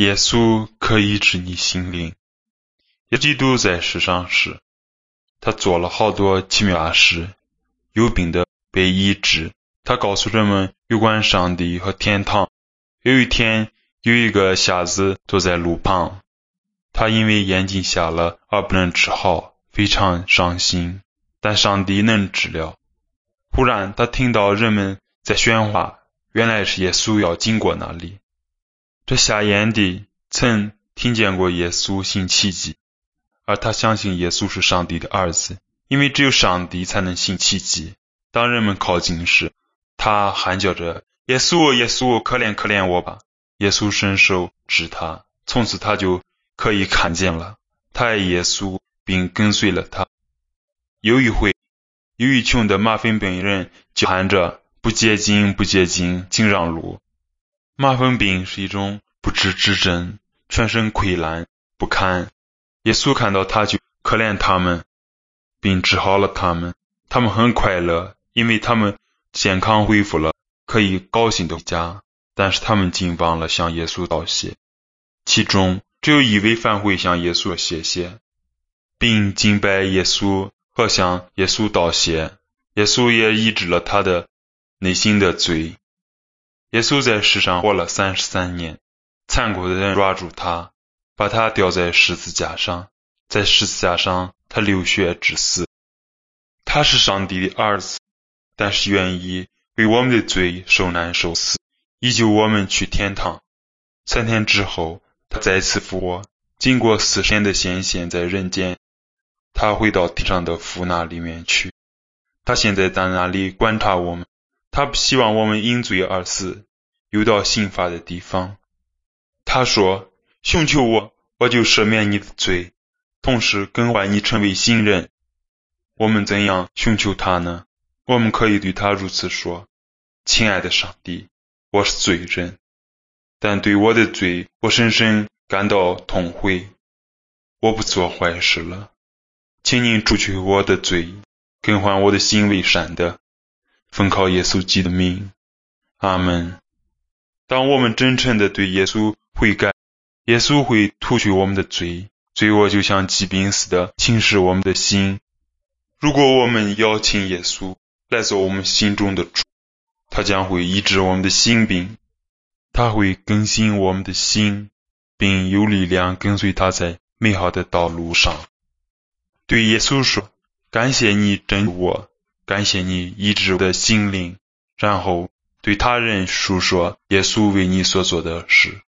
耶稣可医治你心灵。耶基督在世上时，他做了好多奇妙的事，有病的被医治。他告诉人们有关上帝和天堂。有一天，有一个瞎子坐在路旁，他因为眼睛瞎了而不能治好，非常伤心。但上帝能治疗。忽然，他听到人们在喧哗，原来是耶稣要经过那里。这瞎眼的曾听见过耶稣行奇迹，而他相信耶稣是上帝的儿子，因为只有上帝才能行奇迹。当人们靠近时，他喊叫着：“耶稣，耶稣，可怜可怜我吧！”耶稣伸手指他，从此他就可以看见了。他爱耶稣，并跟随了他。有一回，有一群的麻风病人就喊着：“不洁净，不洁净，请让路！”麻风病是一种不治之症，全身溃烂不堪。耶稣看到他，就可怜他们，并治好了他们。他们很快乐，因为他们。健康恢复了，可以高兴的回家。但是他们竟忘了向耶稣道谢。其中只有一位反悔向耶稣谢谢，并敬拜耶稣和向耶稣道谢。耶稣也医治了他的内心的罪。耶稣在世上活了三十三年，残酷的人抓住他，把他吊在十字架上，在十字架上他流血致死。他是上帝的儿子。但是愿意为我们的罪受难受死，以救我们去天堂。三天之后，他再次复活，经过四十年的显现在人间，他回到天上的父那里面去。他现在在那里观察我们，他不希望我们因罪而死，游到刑罚的地方。他说：“寻求我，我就赦免你的罪，同时更换你成为新人。”我们怎样寻求他呢？我们可以对他如此说：“亲爱的上帝，我是罪人，但对我的罪，我深深感到痛悔。我不做坏事了，请您除去我的罪，更换我的心为善的。奉靠耶稣基督的名，阿门。当我们真诚的对耶稣悔改，耶稣会吐去我们的罪，罪恶就像疾病似的侵蚀我们的心。如果我们邀请耶稣，来做我们心中的主，他将会医治我们的心病，他会更新我们的心，并有力量跟随他在美好的道路上。对耶稣说：“感谢你拯救我，感谢你医治我的心灵。”然后对他人述说耶稣为你所做的事。